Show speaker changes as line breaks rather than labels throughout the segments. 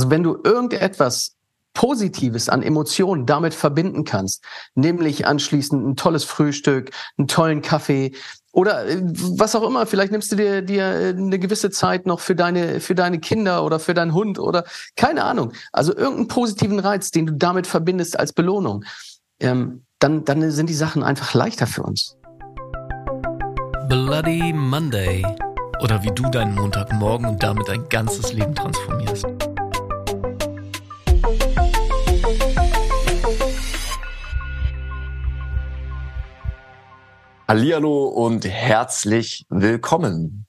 Also wenn du irgendetwas Positives an Emotionen damit verbinden kannst, nämlich anschließend ein tolles Frühstück, einen tollen Kaffee oder äh, was auch immer, vielleicht nimmst du dir, dir äh, eine gewisse Zeit noch für deine, für deine Kinder oder für deinen Hund oder keine Ahnung. Also irgendeinen positiven Reiz, den du damit verbindest als Belohnung, ähm, dann, dann sind die Sachen einfach leichter für uns.
Bloody Monday. Oder wie du deinen Montagmorgen und damit dein ganzes Leben transformierst.
Hallihallo und herzlich willkommen.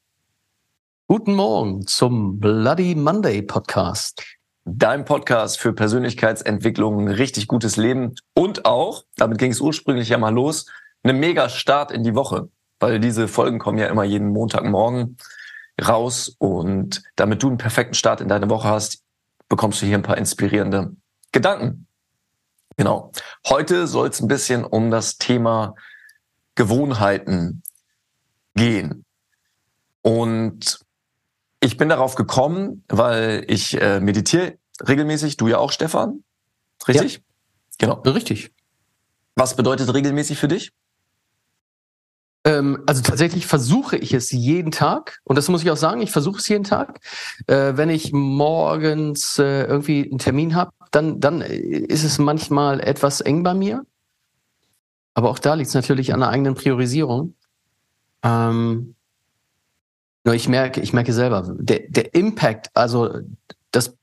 Guten Morgen zum Bloody Monday Podcast.
Dein Podcast für Persönlichkeitsentwicklung, ein richtig gutes Leben und auch, damit ging es ursprünglich ja mal los, eine mega Start in die Woche, weil diese Folgen kommen ja immer jeden Montagmorgen raus und damit du einen perfekten Start in deine Woche hast, bekommst du hier ein paar inspirierende Gedanken. Genau. Heute soll es ein bisschen um das Thema Gewohnheiten gehen. Und ich bin darauf gekommen, weil ich äh, meditiere regelmäßig, du ja auch, Stefan. Richtig? Ja.
Genau. Richtig.
Was bedeutet regelmäßig für dich?
Ähm, also tatsächlich versuche ich es jeden Tag. Und das muss ich auch sagen, ich versuche es jeden Tag. Äh, wenn ich morgens äh, irgendwie einen Termin habe, dann, dann ist es manchmal etwas eng bei mir. Aber auch da liegt es natürlich an der eigenen Priorisierung. Ähm, nur ich merke, ich merke selber, der, der Impact, also das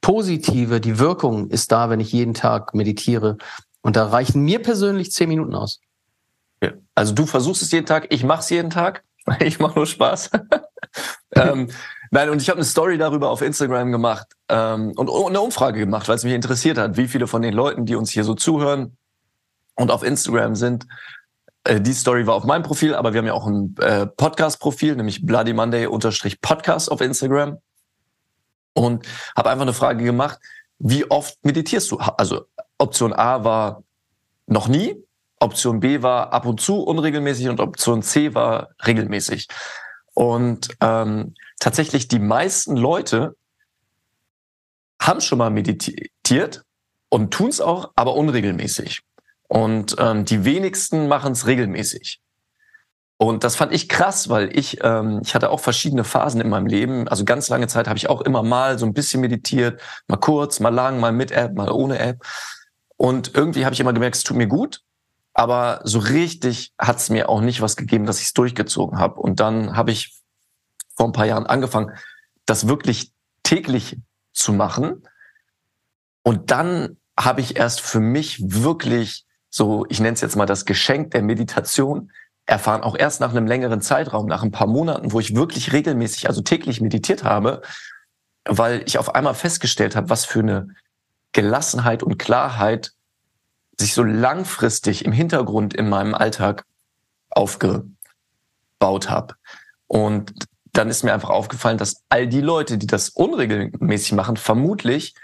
Positive, die Wirkung ist da, wenn ich jeden Tag meditiere. Und da reichen mir persönlich zehn Minuten aus.
Ja. Also du versuchst es jeden Tag, ich mache es jeden Tag. Ich mache nur Spaß. ähm, nein, und ich habe eine Story darüber auf Instagram gemacht ähm, und, und eine Umfrage gemacht, weil es mich interessiert hat, wie viele von den Leuten, die uns hier so zuhören, und auf Instagram sind. Äh, die Story war auf meinem Profil, aber wir haben ja auch ein äh, Podcast-Profil, nämlich Bloody Monday Podcast auf Instagram. Und habe einfach eine Frage gemacht, wie oft meditierst du? Also Option A war noch nie, Option B war ab und zu unregelmäßig und Option C war regelmäßig. Und ähm, tatsächlich die meisten Leute haben schon mal meditiert und tun es auch, aber unregelmäßig. Und ähm, die wenigsten machen es regelmäßig. Und das fand ich krass, weil ich, ähm, ich hatte auch verschiedene Phasen in meinem Leben. Also ganz lange Zeit habe ich auch immer mal so ein bisschen meditiert, mal kurz, mal lang, mal mit App, mal ohne App. Und irgendwie habe ich immer gemerkt, es tut mir gut. Aber so richtig hat es mir auch nicht was gegeben, dass ich es durchgezogen habe. Und dann habe ich vor ein paar Jahren angefangen, das wirklich täglich zu machen. Und dann habe ich erst für mich wirklich so, ich nenne es jetzt mal das Geschenk der Meditation, erfahren, auch erst nach einem längeren Zeitraum, nach ein paar Monaten, wo ich wirklich regelmäßig, also täglich meditiert habe, weil ich auf einmal festgestellt habe, was für eine Gelassenheit und Klarheit sich so langfristig im Hintergrund in meinem Alltag aufgebaut habe. Und dann ist mir einfach aufgefallen, dass all die Leute, die das unregelmäßig machen, vermutlich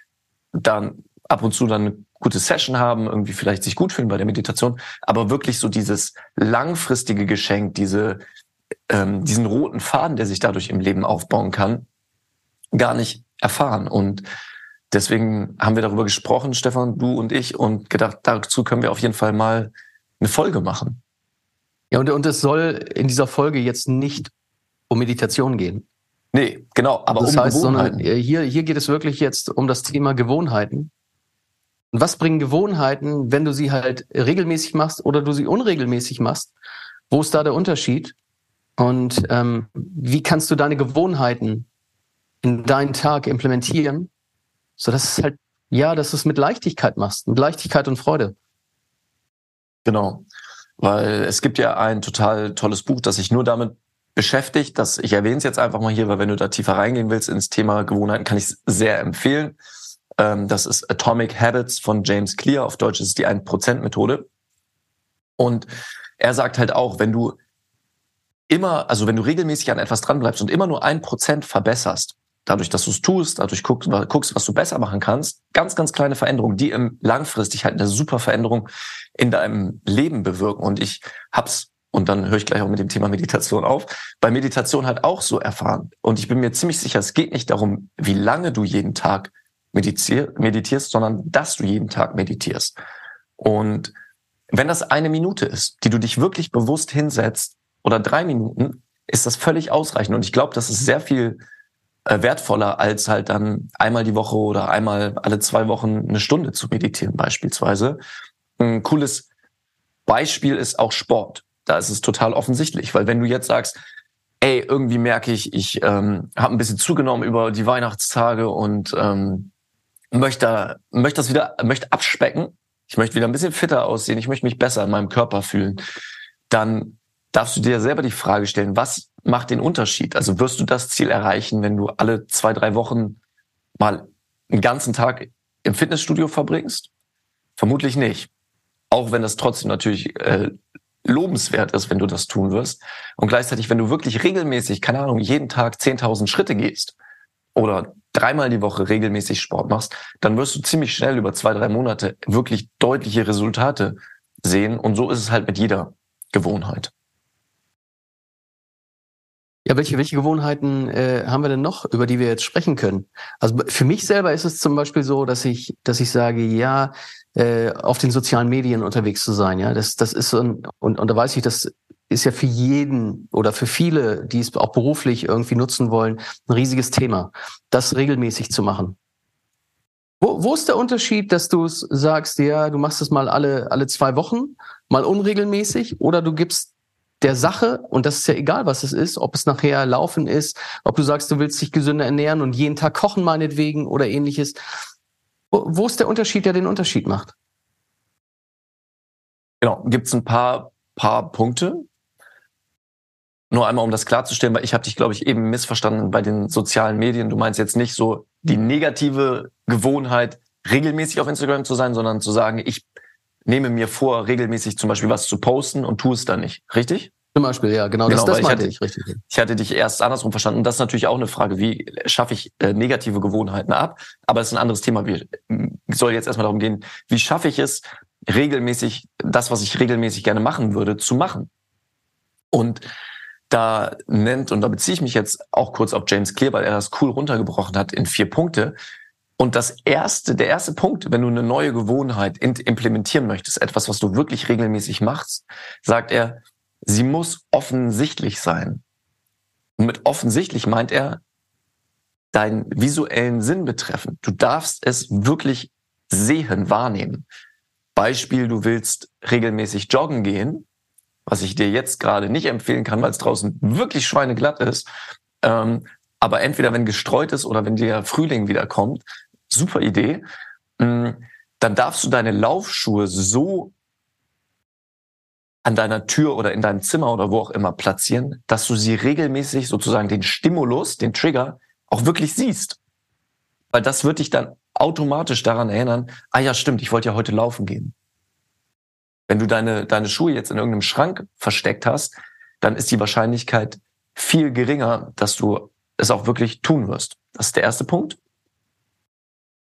dann ab und zu dann gute Session haben, irgendwie vielleicht sich gut fühlen bei der Meditation, aber wirklich so dieses langfristige Geschenk, diese, ähm, diesen roten Faden, der sich dadurch im Leben aufbauen kann, gar nicht erfahren. Und deswegen haben wir darüber gesprochen, Stefan, du und ich, und gedacht, dazu können wir auf jeden Fall mal eine Folge machen.
Ja, und, und es soll in dieser Folge jetzt nicht um Meditation gehen.
Nee, genau, aber das um heißt,
Gewohnheiten. Sondern hier, hier geht es wirklich jetzt um das Thema Gewohnheiten. Und was bringen Gewohnheiten, wenn du sie halt regelmäßig machst oder du sie unregelmäßig machst? Wo ist da der Unterschied? Und ähm, wie kannst du deine Gewohnheiten in deinen Tag implementieren, so dass es halt, ja, dass du es mit Leichtigkeit machst, mit Leichtigkeit und Freude.
Genau. Weil es gibt ja ein total tolles Buch, das sich nur damit beschäftigt, dass ich erwähne es jetzt einfach mal hier, weil wenn du da tiefer reingehen willst ins Thema Gewohnheiten, kann ich es sehr empfehlen. Ähm, das ist Atomic Habits von James Clear. Auf Deutsch ist es die 1%-Methode. Und er sagt halt auch, wenn du immer, also wenn du regelmäßig an etwas dranbleibst und immer nur ein Prozent verbesserst, dadurch, dass du es tust, dadurch guckst, guckst, was du besser machen kannst, ganz, ganz kleine Veränderungen, die im langfristig halt eine super Veränderung in deinem Leben bewirken. Und ich hab's, und dann höre ich gleich auch mit dem Thema Meditation auf, bei Meditation halt auch so erfahren. Und ich bin mir ziemlich sicher, es geht nicht darum, wie lange du jeden Tag meditierst, sondern dass du jeden Tag meditierst. Und wenn das eine Minute ist, die du dich wirklich bewusst hinsetzt oder drei Minuten, ist das völlig ausreichend. Und ich glaube, das ist sehr viel äh, wertvoller, als halt dann einmal die Woche oder einmal alle zwei Wochen eine Stunde zu meditieren beispielsweise. Ein cooles Beispiel ist auch Sport. Da ist es total offensichtlich, weil wenn du jetzt sagst, ey, irgendwie merke ich, ich ähm, habe ein bisschen zugenommen über die Weihnachtstage und ähm, möchte, möchte das wieder, möchte abspecken, ich möchte wieder ein bisschen fitter aussehen, ich möchte mich besser in meinem Körper fühlen, dann darfst du dir selber die Frage stellen, was macht den Unterschied? Also wirst du das Ziel erreichen, wenn du alle zwei, drei Wochen mal einen ganzen Tag im Fitnessstudio verbringst? Vermutlich nicht. Auch wenn das trotzdem natürlich äh, lobenswert ist, wenn du das tun wirst. Und gleichzeitig, wenn du wirklich regelmäßig, keine Ahnung, jeden Tag 10.000 Schritte gehst oder dreimal die Woche regelmäßig Sport machst, dann wirst du ziemlich schnell über zwei, drei Monate wirklich deutliche Resultate sehen. Und so ist es halt mit jeder Gewohnheit.
Ja, welche, welche Gewohnheiten äh, haben wir denn noch, über die wir jetzt sprechen können? Also für mich selber ist es zum Beispiel so, dass ich, dass ich sage, ja, äh, auf den sozialen Medien unterwegs zu sein, ja, das, das ist so ein, und, und da weiß ich, das ist ja für jeden oder für viele, die es auch beruflich irgendwie nutzen wollen, ein riesiges Thema, das regelmäßig zu machen. Wo, wo ist der Unterschied, dass du sagst, ja, du machst es mal alle, alle zwei Wochen, mal unregelmäßig, oder du gibst der Sache, und das ist ja egal, was es ist, ob es nachher Laufen ist, ob du sagst, du willst dich gesünder ernähren und jeden Tag kochen meinetwegen oder ähnliches. Wo, wo ist der Unterschied, der den Unterschied macht?
Genau, gibt es ein paar, paar Punkte. Nur einmal, um das klarzustellen, weil ich habe dich, glaube ich, eben missverstanden bei den sozialen Medien. Du meinst jetzt nicht so die negative Gewohnheit, regelmäßig auf Instagram zu sein, sondern zu sagen, ich nehme mir vor, regelmäßig zum Beispiel was zu posten und tue es dann nicht. Richtig?
Zum Beispiel, ja, genau,
genau
das, das
meinte ich, ich richtig. Ich hatte dich erst andersrum verstanden. Und das ist natürlich auch eine Frage, wie schaffe ich äh, negative Gewohnheiten ab? Aber es ist ein anderes Thema. Wir soll jetzt erstmal darum gehen, wie schaffe ich es, regelmäßig das, was ich regelmäßig gerne machen würde, zu machen. Und da nennt, und da beziehe ich mich jetzt auch kurz auf James Clear, weil er das cool runtergebrochen hat in vier Punkte, und das erste, der erste Punkt, wenn du eine neue Gewohnheit implementieren möchtest, etwas, was du wirklich regelmäßig machst, sagt er, sie muss offensichtlich sein. Und mit offensichtlich meint er deinen visuellen Sinn betreffen. Du darfst es wirklich sehen, wahrnehmen. Beispiel, du willst regelmäßig joggen gehen, was ich dir jetzt gerade nicht empfehlen kann, weil es draußen wirklich schweineglatt ist. Ähm, aber entweder wenn gestreut ist oder wenn der Frühling wieder kommt, super Idee, mm, dann darfst du deine Laufschuhe so an deiner Tür oder in deinem Zimmer oder wo auch immer platzieren, dass du sie regelmäßig sozusagen den Stimulus, den Trigger auch wirklich siehst. Weil das wird dich dann automatisch daran erinnern, ah ja, stimmt, ich wollte ja heute laufen gehen. Wenn du deine, deine Schuhe jetzt in irgendeinem Schrank versteckt hast, dann ist die Wahrscheinlichkeit viel geringer, dass du es auch wirklich tun wirst. Das ist der erste Punkt.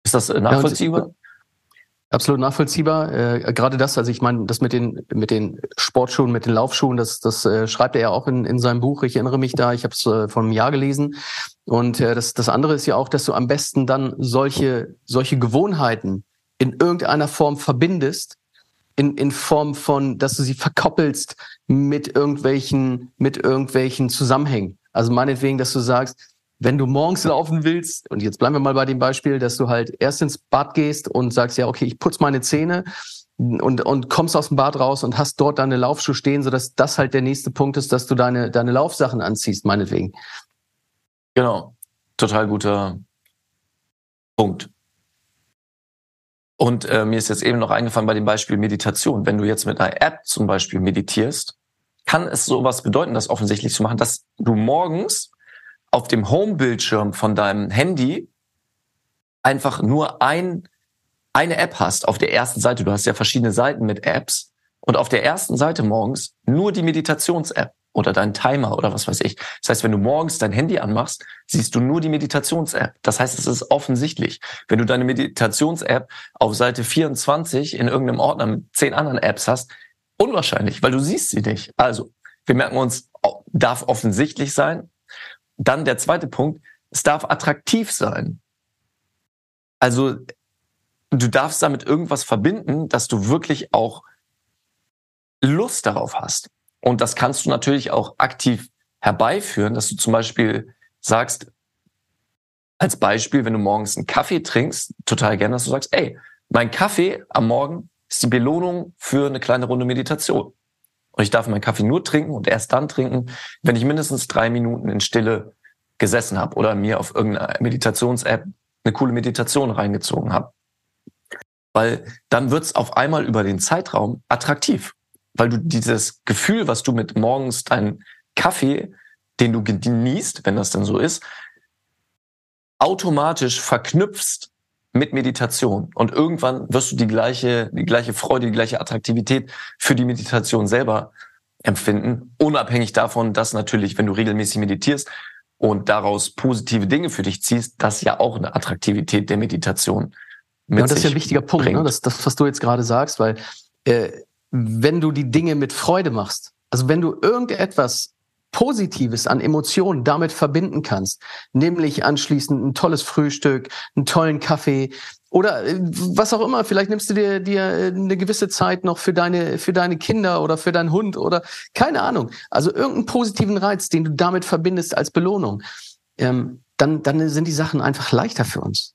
Ist das äh, nachvollziehbar? Ja,
Absolut nachvollziehbar. Äh, gerade das, also ich meine, das mit den mit den Sportschuhen, mit den Laufschuhen, das das äh, schreibt er ja auch in, in seinem Buch. Ich erinnere mich da, ich habe es äh, vor einem Jahr gelesen. Und äh, das das andere ist ja auch, dass du am besten dann solche solche Gewohnheiten in irgendeiner Form verbindest, in in Form von, dass du sie verkoppelst mit irgendwelchen mit irgendwelchen Zusammenhängen. Also meinetwegen, dass du sagst, wenn du morgens laufen willst, und jetzt bleiben wir mal bei dem Beispiel, dass du halt erst ins Bad gehst und sagst, ja, okay, ich putze meine Zähne und, und kommst aus dem Bad raus und hast dort deine Laufschuhe stehen, sodass das halt der nächste Punkt ist, dass du deine, deine Laufsachen anziehst, meinetwegen.
Genau. Total guter Punkt. Und äh, mir ist jetzt eben noch eingefallen bei dem Beispiel Meditation. Wenn du jetzt mit einer App zum Beispiel meditierst, kann es sowas bedeuten, das offensichtlich zu machen, dass du morgens auf dem Home-Bildschirm von deinem Handy einfach nur ein, eine App hast auf der ersten Seite. Du hast ja verschiedene Seiten mit Apps und auf der ersten Seite morgens nur die Meditations-App oder dein Timer oder was weiß ich. Das heißt, wenn du morgens dein Handy anmachst, siehst du nur die Meditations-App. Das heißt, es ist offensichtlich. Wenn du deine Meditations-App auf Seite 24 in irgendeinem Ordner mit zehn anderen Apps hast, unwahrscheinlich, weil du siehst sie nicht. Also, wir merken uns, darf offensichtlich sein, dann der zweite Punkt, es darf attraktiv sein. Also du darfst damit irgendwas verbinden, dass du wirklich auch Lust darauf hast. Und das kannst du natürlich auch aktiv herbeiführen, dass du zum Beispiel sagst, als Beispiel, wenn du morgens einen Kaffee trinkst, total gerne, dass du sagst, ey, mein Kaffee am Morgen ist die Belohnung für eine kleine Runde Meditation. Und ich darf meinen Kaffee nur trinken und erst dann trinken, wenn ich mindestens drei Minuten in Stille gesessen habe oder mir auf irgendeiner Meditations-App eine coole Meditation reingezogen habe. Weil dann wird's auf einmal über den Zeitraum attraktiv. Weil du dieses Gefühl, was du mit morgens deinen Kaffee, den du genießt, wenn das denn so ist, automatisch verknüpfst mit Meditation. Und irgendwann wirst du die gleiche, die gleiche Freude, die gleiche Attraktivität für die Meditation selber empfinden. Unabhängig davon, dass natürlich, wenn du regelmäßig meditierst und daraus positive Dinge für dich ziehst, das ja auch eine Attraktivität der Meditation
mit ja, das ist ja ein wichtiger Punkt, ne? das, das, was du jetzt gerade sagst, weil äh, wenn du die Dinge mit Freude machst, also wenn du irgendetwas Positives an Emotionen damit verbinden kannst, nämlich anschließend ein tolles Frühstück, einen tollen Kaffee oder äh, was auch immer, vielleicht nimmst du dir, dir äh, eine gewisse Zeit noch für deine, für deine Kinder oder für deinen Hund oder keine Ahnung. Also irgendeinen positiven Reiz, den du damit verbindest als Belohnung, ähm, dann, dann sind die Sachen einfach leichter für uns.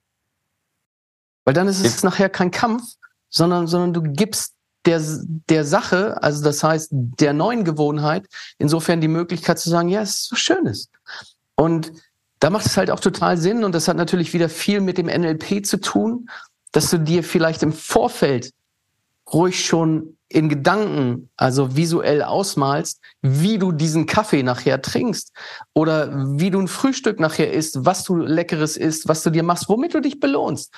Weil dann ist es nachher kein Kampf, sondern, sondern du gibst der, der Sache, also das heißt der neuen Gewohnheit, insofern die Möglichkeit zu sagen, ja, es ist so schönes. Und da macht es halt auch total Sinn und das hat natürlich wieder viel mit dem NLP zu tun, dass du dir vielleicht im Vorfeld ruhig schon in Gedanken, also visuell ausmalst, wie du diesen Kaffee nachher trinkst oder wie du ein Frühstück nachher isst, was du leckeres isst, was du dir machst, womit du dich belohnst.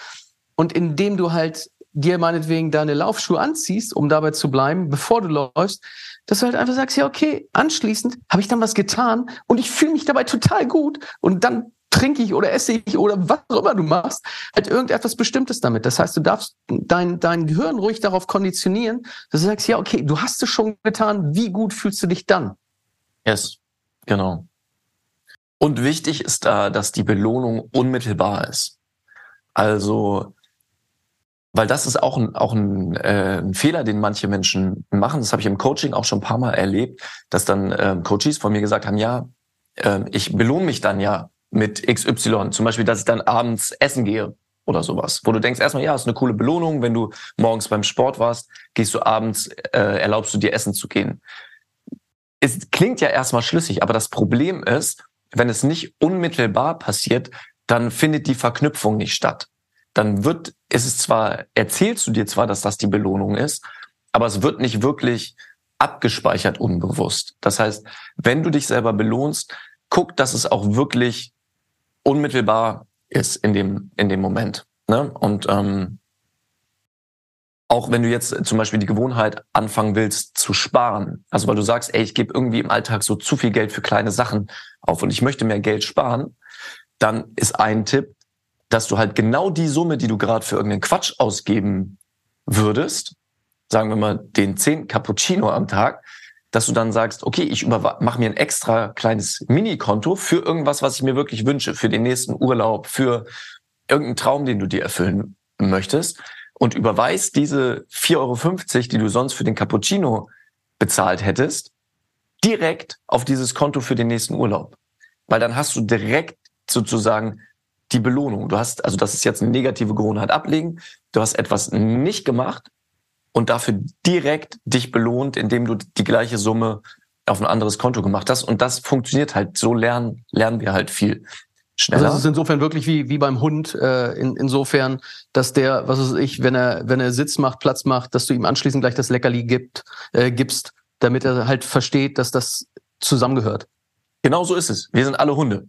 Und indem du halt dir meinetwegen deine Laufschuhe anziehst, um dabei zu bleiben, bevor du läufst, dass du halt einfach sagst, ja, okay, anschließend habe ich dann was getan und ich fühle mich dabei total gut und dann trinke ich oder esse ich oder was auch immer du machst, halt irgendetwas Bestimmtes damit. Das heißt, du darfst dein, dein Gehirn ruhig darauf konditionieren, dass du sagst, ja, okay, du hast es schon getan, wie gut fühlst du dich dann?
Yes, genau. Und wichtig ist da, dass die Belohnung unmittelbar ist. Also weil das ist auch ein, auch ein, äh, ein Fehler, den manche Menschen machen. Das habe ich im Coaching auch schon ein paar Mal erlebt, dass dann ähm, Coaches von mir gesagt haben, ja, äh, ich belohne mich dann ja mit XY. Zum Beispiel, dass ich dann abends essen gehe oder sowas. Wo du denkst erstmal, ja, ist eine coole Belohnung. Wenn du morgens beim Sport warst, gehst du abends, äh, erlaubst du dir essen zu gehen. Es klingt ja erstmal schlüssig, aber das Problem ist, wenn es nicht unmittelbar passiert, dann findet die Verknüpfung nicht statt dann wird, ist es zwar, erzählst du dir zwar, dass das die Belohnung ist, aber es wird nicht wirklich abgespeichert unbewusst. Das heißt, wenn du dich selber belohnst, guck, dass es auch wirklich unmittelbar ist in dem, in dem Moment. Ne? Und ähm, auch wenn du jetzt zum Beispiel die Gewohnheit anfangen willst zu sparen, also weil du sagst, ey, ich gebe irgendwie im Alltag so zu viel Geld für kleine Sachen auf und ich möchte mehr Geld sparen, dann ist ein Tipp, dass du halt genau die Summe, die du gerade für irgendeinen Quatsch ausgeben würdest, sagen wir mal den 10 Cappuccino am Tag, dass du dann sagst, okay, ich mache mir ein extra kleines Mini-Konto für irgendwas, was ich mir wirklich wünsche, für den nächsten Urlaub, für irgendeinen Traum, den du dir erfüllen möchtest und überweist diese 4,50 Euro, die du sonst für den Cappuccino bezahlt hättest, direkt auf dieses Konto für den nächsten Urlaub. Weil dann hast du direkt sozusagen die Belohnung. Du hast, also das ist jetzt eine negative Gewohnheit ablegen. Du hast etwas nicht gemacht und dafür direkt dich belohnt, indem du die gleiche Summe auf ein anderes Konto gemacht hast. Und das funktioniert halt. So lernen, lernen wir halt viel schneller.
Also es ist insofern wirklich wie, wie beim Hund, äh, in, insofern, dass der, was weiß ich, wenn er, wenn er Sitz macht, Platz macht, dass du ihm anschließend gleich das Leckerli gibt, äh, gibst, damit er halt versteht, dass das zusammengehört.
Genau so ist es. Wir sind alle Hunde.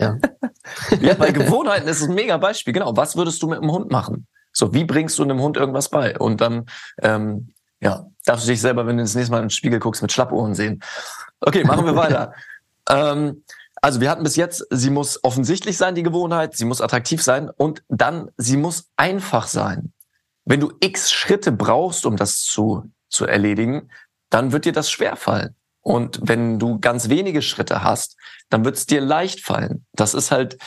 Ja. ja, bei Gewohnheiten ist es ein mega Beispiel. Genau. Was würdest du mit einem Hund machen? So, wie bringst du einem Hund irgendwas bei? Und dann, ähm, ja, darfst du dich selber, wenn du das nächste Mal in den Spiegel guckst, mit Schlappohren sehen. Okay, machen wir weiter. ähm, also wir hatten bis jetzt, sie muss offensichtlich sein, die Gewohnheit, sie muss attraktiv sein und dann, sie muss einfach sein. Wenn du x Schritte brauchst, um das zu, zu erledigen, dann wird dir das schwerfallen. Und wenn du ganz wenige Schritte hast, dann wird es dir leicht fallen. Das ist halt,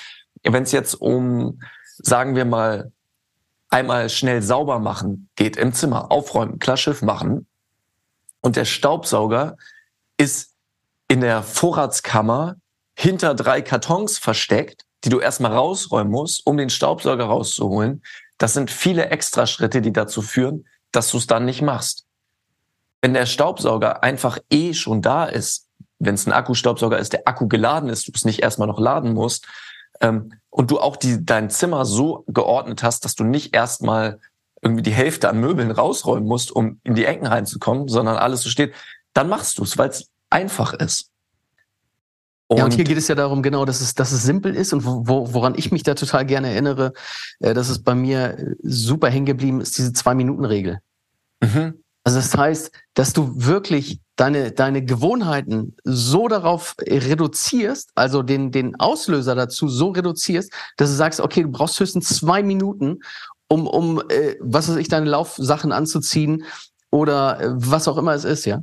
wenn es jetzt um sagen wir mal, einmal schnell sauber machen geht im Zimmer, aufräumen, klar machen und der Staubsauger ist in der Vorratskammer hinter drei Kartons versteckt, die du erstmal rausräumen musst, um den Staubsauger rauszuholen. Das sind viele Extraschritte, die dazu führen, dass du es dann nicht machst. Wenn der Staubsauger einfach eh schon da ist, wenn es ein Akkustaubsauger ist, der Akku geladen ist, du es nicht erstmal noch laden musst, ähm, und du auch die, dein Zimmer so geordnet hast, dass du nicht erstmal irgendwie die Hälfte an Möbeln rausräumen musst, um in die Ecken reinzukommen, sondern alles so steht, dann machst du es, weil es einfach ist.
Und ja, und hier geht es ja darum, genau, dass es, dass es simpel ist und wo, woran ich mich da total gerne erinnere, äh, dass es bei mir äh, super hängen geblieben ist, diese Zwei-Minuten-Regel. Mhm. Also das heißt, dass du wirklich deine, deine Gewohnheiten so darauf reduzierst, also den, den Auslöser dazu so reduzierst, dass du sagst, okay, du brauchst höchstens zwei Minuten, um, um äh, was weiß ich, deine Laufsachen anzuziehen oder äh, was auch immer es ist, ja?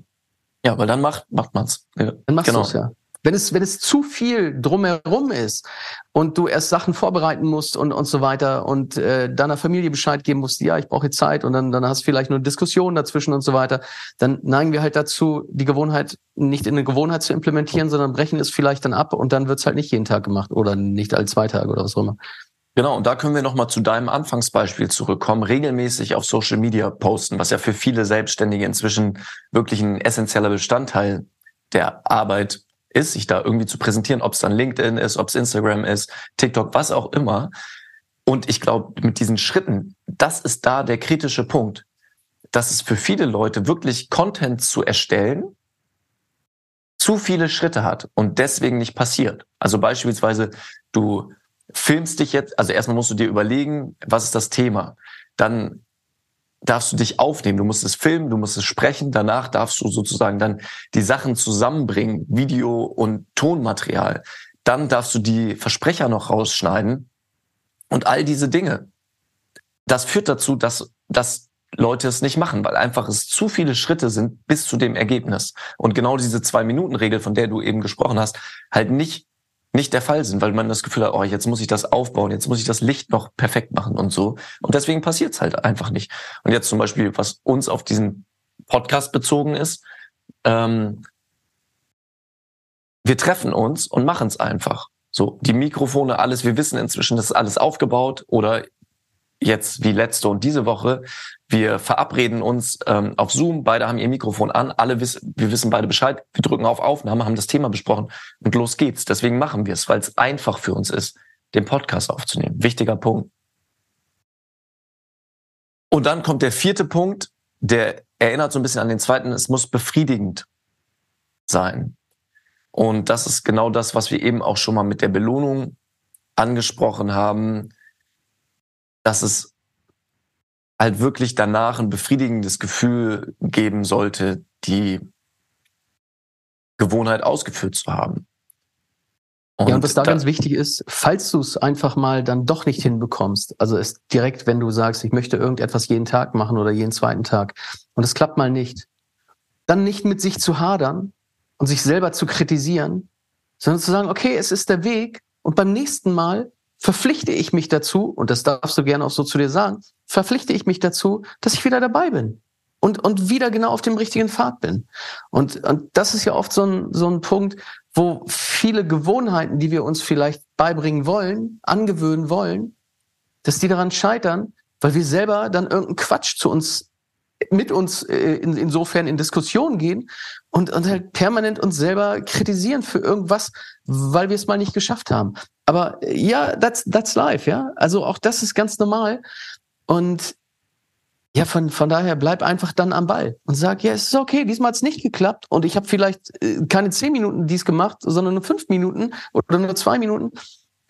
Ja, weil dann macht, macht man's. Ja,
dann machst genau. du's, ja. Wenn es, wenn es zu viel drumherum ist und du erst Sachen vorbereiten musst und, und so weiter und äh, deiner Familie Bescheid geben musst, ja, ich brauche Zeit und dann, dann hast du vielleicht nur Diskussionen dazwischen und so weiter, dann neigen wir halt dazu, die Gewohnheit nicht in eine Gewohnheit zu implementieren, sondern brechen es vielleicht dann ab und dann wird's halt nicht jeden Tag gemacht oder nicht alle zwei Tage oder was auch immer.
Genau, und da können wir nochmal zu deinem Anfangsbeispiel zurückkommen. Regelmäßig auf Social Media posten, was ja für viele Selbstständige inzwischen wirklich ein essentieller Bestandteil der Arbeit ist, sich da irgendwie zu präsentieren, ob es dann LinkedIn ist, ob es Instagram ist, TikTok, was auch immer. Und ich glaube, mit diesen Schritten, das ist da der kritische Punkt, dass es für viele Leute wirklich Content zu erstellen zu viele Schritte hat und deswegen nicht passiert. Also beispielsweise, du filmst dich jetzt, also erstmal musst du dir überlegen, was ist das Thema? Dann darfst du dich aufnehmen. Du musst es filmen, du musst es sprechen. Danach darfst du sozusagen dann die Sachen zusammenbringen, Video und Tonmaterial. Dann darfst du die Versprecher noch rausschneiden und all diese Dinge. Das führt dazu, dass, dass Leute es nicht machen, weil einfach es zu viele Schritte sind bis zu dem Ergebnis. Und genau diese Zwei-Minuten-Regel, von der du eben gesprochen hast, halt nicht nicht der Fall sind, weil man das Gefühl hat, oh, jetzt muss ich das aufbauen, jetzt muss ich das Licht noch perfekt machen und so. Und deswegen passiert es halt einfach nicht. Und jetzt zum Beispiel, was uns auf diesen Podcast bezogen ist, ähm, wir treffen uns und machen es einfach. So, die Mikrofone, alles, wir wissen inzwischen, das ist alles aufgebaut oder jetzt wie letzte und diese Woche. Wir verabreden uns ähm, auf Zoom, beide haben ihr Mikrofon an, alle wissen, wir wissen beide Bescheid, wir drücken auf Aufnahme, haben das Thema besprochen und los geht's. Deswegen machen wir es, weil es einfach für uns ist, den Podcast aufzunehmen. Wichtiger Punkt. Und dann kommt der vierte Punkt, der erinnert so ein bisschen an den zweiten, es muss befriedigend sein. Und das ist genau das, was wir eben auch schon mal mit der Belohnung angesprochen haben dass es halt wirklich danach ein befriedigendes Gefühl geben sollte, die Gewohnheit ausgeführt zu haben.
Und ja, und was da, da ganz wichtig ist, falls du es einfach mal dann doch nicht hinbekommst, also es direkt, wenn du sagst, ich möchte irgendetwas jeden Tag machen oder jeden zweiten Tag und es klappt mal nicht, dann nicht mit sich zu hadern und sich selber zu kritisieren, sondern zu sagen, okay, es ist der Weg und beim nächsten Mal verpflichte ich mich dazu, und das darfst du gerne auch so zu dir sagen, verpflichte ich mich dazu, dass ich wieder dabei bin und, und wieder genau auf dem richtigen Pfad bin. Und, und das ist ja oft so ein, so ein Punkt, wo viele Gewohnheiten, die wir uns vielleicht beibringen wollen, angewöhnen wollen, dass die daran scheitern, weil wir selber dann irgendeinen Quatsch zu uns mit uns äh, in, insofern in Diskussion gehen und, und halt permanent uns selber kritisieren für irgendwas, weil wir es mal nicht geschafft haben. Aber ja, that's, that's life, ja. Also auch das ist ganz normal. Und ja, von, von daher bleib einfach dann am Ball und sag, ja, es ist okay, diesmal hat es nicht geklappt und ich habe vielleicht äh, keine zehn Minuten dies gemacht, sondern nur fünf Minuten oder nur zwei Minuten.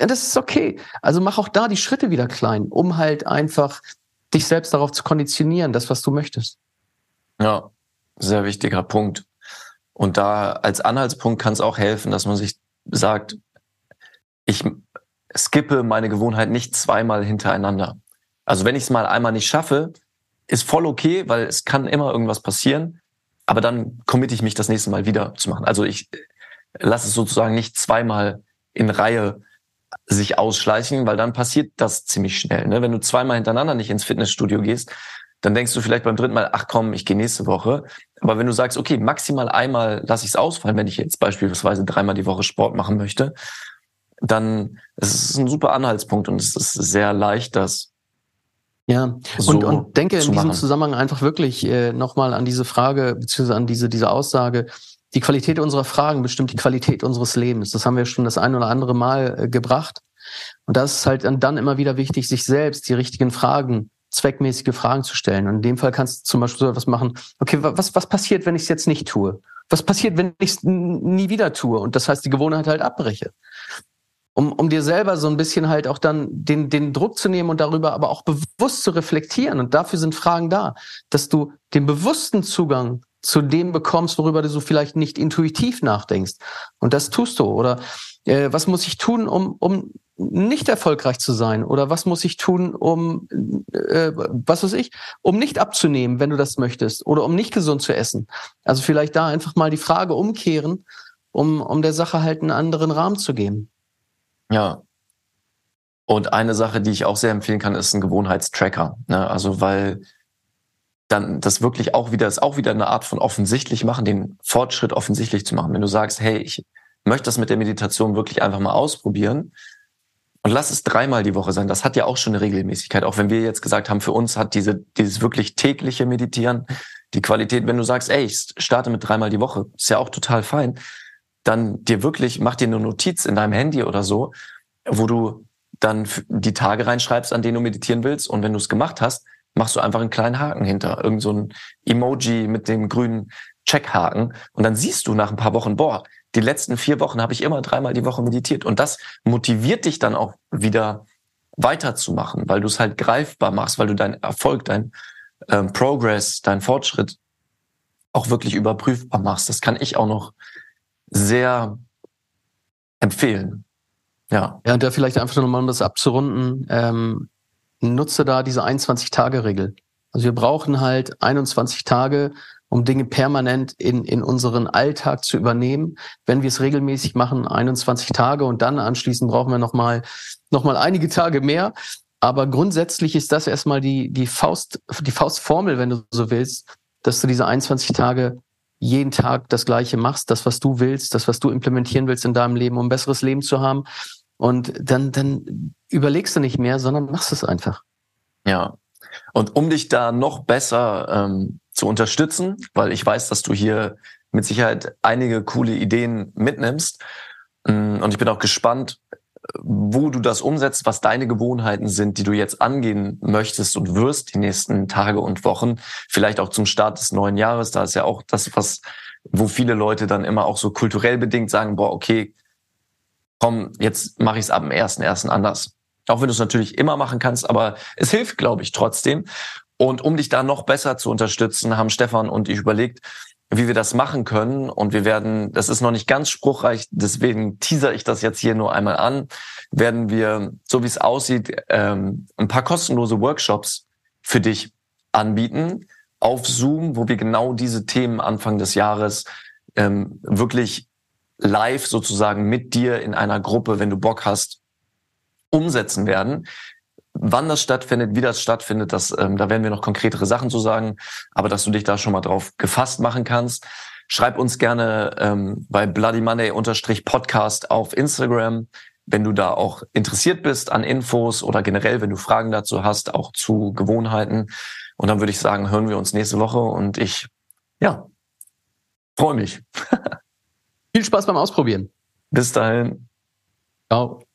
Ja, das ist okay. Also mach auch da die Schritte wieder klein, um halt einfach dich selbst darauf zu konditionieren, das, was du möchtest.
Ja, sehr wichtiger Punkt. Und da als Anhaltspunkt kann es auch helfen, dass man sich sagt, ich skippe meine Gewohnheit nicht zweimal hintereinander. Also wenn ich es mal einmal nicht schaffe, ist voll okay, weil es kann immer irgendwas passieren. Aber dann committe ich mich das nächste Mal wieder zu machen. Also ich lasse es sozusagen nicht zweimal in Reihe sich ausschleichen, weil dann passiert das ziemlich schnell. Ne? Wenn du zweimal hintereinander nicht ins Fitnessstudio gehst, dann denkst du vielleicht beim dritten Mal, ach komm, ich gehe nächste Woche. Aber wenn du sagst, okay, maximal einmal lasse ich es ausfallen, wenn ich jetzt beispielsweise dreimal die Woche Sport machen möchte, dann ist es ein super Anhaltspunkt und es ist sehr leicht, das
ja, so und, und denke in diesem Zusammenhang einfach wirklich äh, nochmal an diese Frage, beziehungsweise an diese, diese Aussage, die Qualität unserer Fragen bestimmt die Qualität unseres Lebens. Das haben wir schon das ein oder andere Mal äh, gebracht. Und das ist halt dann immer wieder wichtig, sich selbst die richtigen Fragen, zweckmäßige Fragen zu stellen. Und in dem Fall kannst du zum Beispiel so etwas machen, okay, was, was passiert, wenn ich es jetzt nicht tue? Was passiert, wenn ich es nie wieder tue? Und das heißt, die Gewohnheit halt abbreche um, um dir selber so ein bisschen halt auch dann den, den Druck zu nehmen und darüber aber auch bewusst zu reflektieren. Und dafür sind Fragen da, dass du den bewussten Zugang zu dem bekommst, worüber du so vielleicht nicht intuitiv nachdenkst. Und das tust du. Oder äh, was muss ich tun, um, um nicht erfolgreich zu sein? Oder was muss ich tun, um, äh, was weiß ich, um nicht abzunehmen, wenn du das möchtest? Oder um nicht gesund zu essen? Also vielleicht da einfach mal die Frage umkehren, um, um der Sache halt einen anderen Rahmen zu geben.
Ja. Und eine Sache, die ich auch sehr empfehlen kann, ist ein Gewohnheitstracker. Ne? Also weil dann das wirklich auch wieder ist auch wieder eine Art von offensichtlich machen, den Fortschritt offensichtlich zu machen. Wenn du sagst, hey, ich möchte das mit der Meditation wirklich einfach mal ausprobieren und lass es dreimal die Woche sein. Das hat ja auch schon eine Regelmäßigkeit. Auch wenn wir jetzt gesagt haben, für uns hat diese dieses wirklich tägliche Meditieren die Qualität. Wenn du sagst, ey, ich starte mit dreimal die Woche, ist ja auch total fein dann dir wirklich, mach dir eine Notiz in deinem Handy oder so, wo du dann die Tage reinschreibst, an denen du meditieren willst. Und wenn du es gemacht hast, machst du einfach einen kleinen Haken hinter. Irgend so ein Emoji mit dem grünen Checkhaken. Und dann siehst du nach ein paar Wochen, boah, die letzten vier Wochen habe ich immer dreimal die Woche meditiert. Und das motiviert dich dann auch wieder weiterzumachen, weil du es halt greifbar machst, weil du deinen Erfolg, dein ähm, Progress, dein Fortschritt auch wirklich überprüfbar machst. Das kann ich auch noch sehr empfehlen. Ja.
Ja, und da vielleicht einfach nochmal, um das abzurunden, ähm, nutze da diese 21-Tage-Regel. Also wir brauchen halt 21 Tage, um Dinge permanent in, in unseren Alltag zu übernehmen. Wenn wir es regelmäßig machen, 21 Tage und dann anschließend brauchen wir nochmal noch mal einige Tage mehr. Aber grundsätzlich ist das erstmal die, die Faust, die Faustformel, wenn du so willst, dass du diese 21 Tage jeden Tag das Gleiche machst, das, was du willst, das, was du implementieren willst in deinem Leben, um ein besseres Leben zu haben. Und dann, dann überlegst du nicht mehr, sondern machst es einfach.
Ja. Und um dich da noch besser ähm, zu unterstützen, weil ich weiß, dass du hier mit Sicherheit einige coole Ideen mitnimmst. Mm, und ich bin auch gespannt, wo du das umsetzt, was deine Gewohnheiten sind, die du jetzt angehen möchtest und wirst die nächsten Tage und Wochen, vielleicht auch zum Start des neuen Jahres. Da ist ja auch das, was, wo viele Leute dann immer auch so kulturell bedingt sagen, boah, okay, komm, jetzt mache ich es ab dem ersten ersten anders. Auch wenn du es natürlich immer machen kannst, aber es hilft, glaube ich, trotzdem. Und um dich da noch besser zu unterstützen, haben Stefan und ich überlegt, wie wir das machen können. Und wir werden, das ist noch nicht ganz spruchreich, deswegen teaser ich das jetzt hier nur einmal an, werden wir, so wie es aussieht, ähm, ein paar kostenlose Workshops für dich anbieten auf Zoom, wo wir genau diese Themen Anfang des Jahres ähm, wirklich live sozusagen mit dir in einer Gruppe, wenn du Bock hast, umsetzen werden. Wann das stattfindet, wie das stattfindet, das, ähm, da werden wir noch konkretere Sachen zu sagen, aber dass du dich da schon mal drauf gefasst machen kannst. Schreib uns gerne ähm, bei Bloody Monday Podcast auf Instagram, wenn du da auch interessiert bist an Infos oder generell, wenn du Fragen dazu hast, auch zu Gewohnheiten. Und dann würde ich sagen, hören wir uns nächste Woche und ich, ja, freue mich.
Viel Spaß beim Ausprobieren.
Bis dahin.
Ciao.